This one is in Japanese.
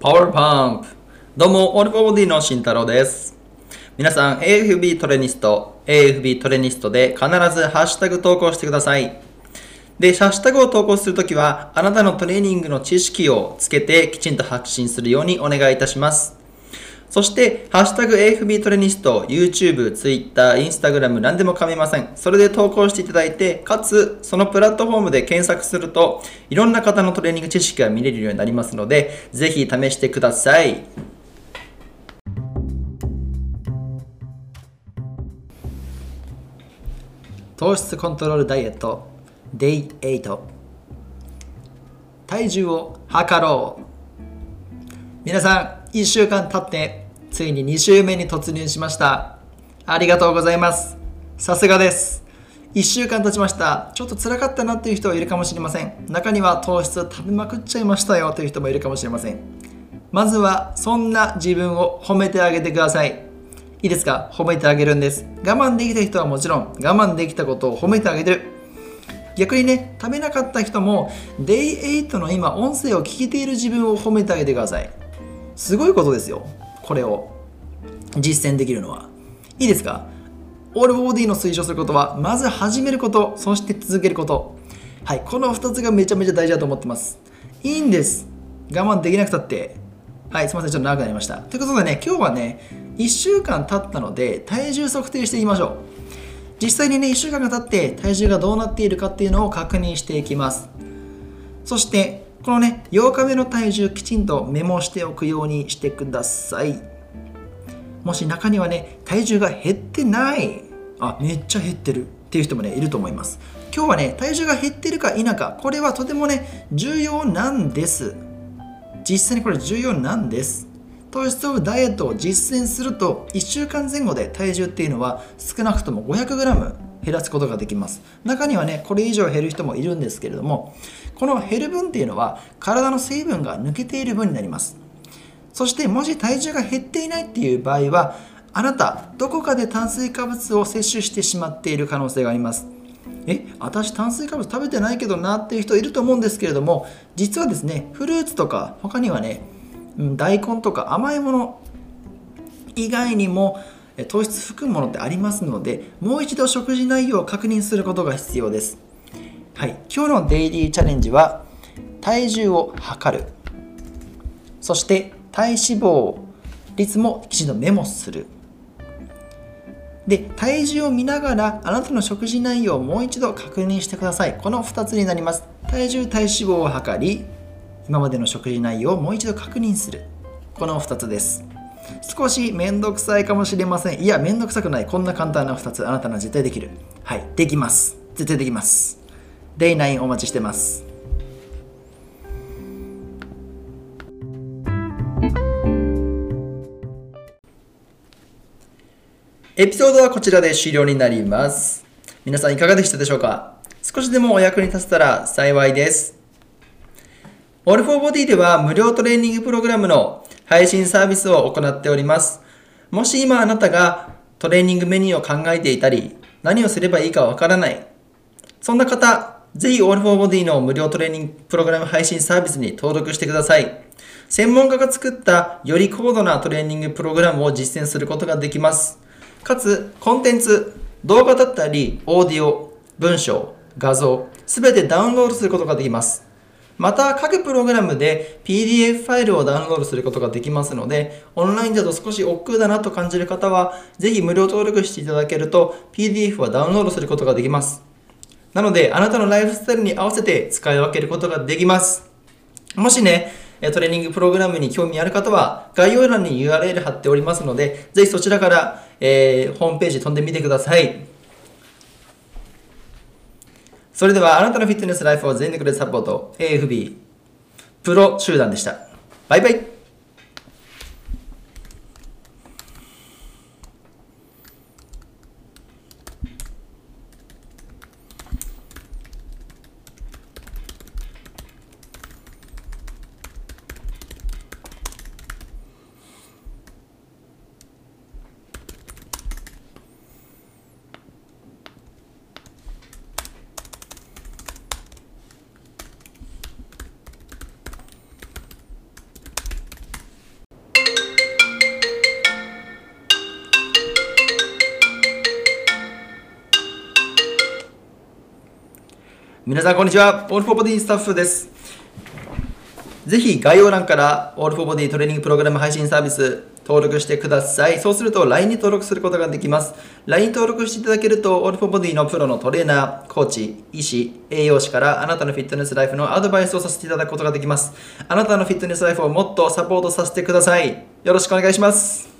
パワーパンプどうも、 All For Body の慎太郎です。皆さん、AFB トレニスト、AFB トレニストで必ずハッシュタグ投稿してください。で、ハッシュタグを投稿するときは、あなたのトレーニングの知識をつけてきちんと発信するようにお願いいたします。そして、ハッシュタグ AFB トレニスト、YouTube、Twitter、Instagram 何でも構いません。それで投稿していただいて、かつ、そのプラットフォームで検索すると、いろんな方のトレーニング知識が見れるようになりますので、ぜひ試してください。糖質コントロールダイエット Day8 体重を測ろう皆さん1週間経ってついに2週目に突入しました。ありがとうございます。さすがです。1週間経ちました。ちょっと辛かったなっていう人はいるかもしれません。中には糖質食べまくっちゃいましたよ。という人もいるかもしれません。まずはそんな自分を褒めてあげてください。いいですか？褒めてあげるんです。我慢できた人はもちろん我慢できたことを褒めてあげてる。逆にね食べなかった人も Day8 の今音声を聞いている自分を褒めてあげてください。すごいことですよ。これを実践できるのは。いいですか？オールボディの推奨することはまず始めることそして続けること。はいこの2つがめちゃめちゃ大事だと思ってます。いいんです。我慢できなくたって。はいすいませんちょっと長くなりました。ということでね今日はね1週間経ったので体重測定していきましょう。実際にね1週間が経って体重がどうなっているかっていうのを確認していきます。そしてこのね8日目の体重きちんとメモしておくようにしてください。もし中にはね体重が減ってないあめっちゃ減ってるっていう人もねいると思います。今日はね体重が減ってるか否かこれはとてもね重要なんです。実際にこれ重要なんです。糖質オフダイエットを実践すると1週間前後で体重っていうのは少なくとも 500g 減らすことができます。中にはねこれ以上減る人もいるんですけれどもこの減る分っていうのは体の水分が抜けている分になります。そしてもし体重が減っていないっていう場合はあなたどこかで炭水化物を摂取してしまっている可能性があります。え私炭水化物食べてないけどなっていう人いると思うんですけれども実はですねフルーツとか他にはね大根とか甘いもの以外にも糖質含むものってありますのでもう一度食事内容を確認することが必要です。はい。今日のデイリーチャレンジは体重を測る。そして体脂肪率もきちんとメモする。で体重を見ながらあなたの食事内容をもう一度確認してください。この2つになります。体重体脂肪を測り今までの食事内容をもう一度確認する。この2つです。少しめんどくさいかもしれません。いやめんどくさくない。こんな簡単な2つ。あなたなら絶対できる。はい。できます。絶対できます。Day9 お待ちしてます。エピソードはこちらで終了になります。皆さんいかがでしたでしょうか？少しでもお役に立てたら幸いです。オールフォーボディでは無料トレーニングプログラムの配信サービスを行っております。もし今あなたがトレーニングメニューを考えていたり、何をすればいいかわからない。そんな方、ぜひオールフォーボディの無料トレーニングプログラム配信サービスに登録してください。専門家が作ったより高度なトレーニングプログラムを実践することができます。かつ、コンテンツ、動画だったり、オーディオ、文章、画像、すべてダウンロードすることができます。また、各プログラムで PDF ファイルをダウンロードすることができますので、オンラインだと少し億劫だなと感じる方は、ぜひ無料登録していただけると、PDF はダウンロードすることができます。なので、あなたのライフスタイルに合わせて使い分けることができます。もしね、トレーニングプログラムに興味ある方は、概要欄に URL 貼っておりますので、ぜひそちらから、えーホームページ飛んでみてください。それでは、あなたのフィットネスライフを全力でサポート、AFB、プロ集団でした。バイバイ。皆さんこんにちは。オールフォーボディスタッフです。ぜひ概要欄からオールフォーボディトレーニングプログラム配信サービス登録してください。そうすると LINE に登録することができます。LINE 登録していただけるとオールフォーボディのプロのトレーナー、コーチ、医師、栄養士からあなたのフィットネスライフのアドバイスをさせていただくことができます。あなたのフィットネスライフをもっとサポートさせてください。よろしくお願いします。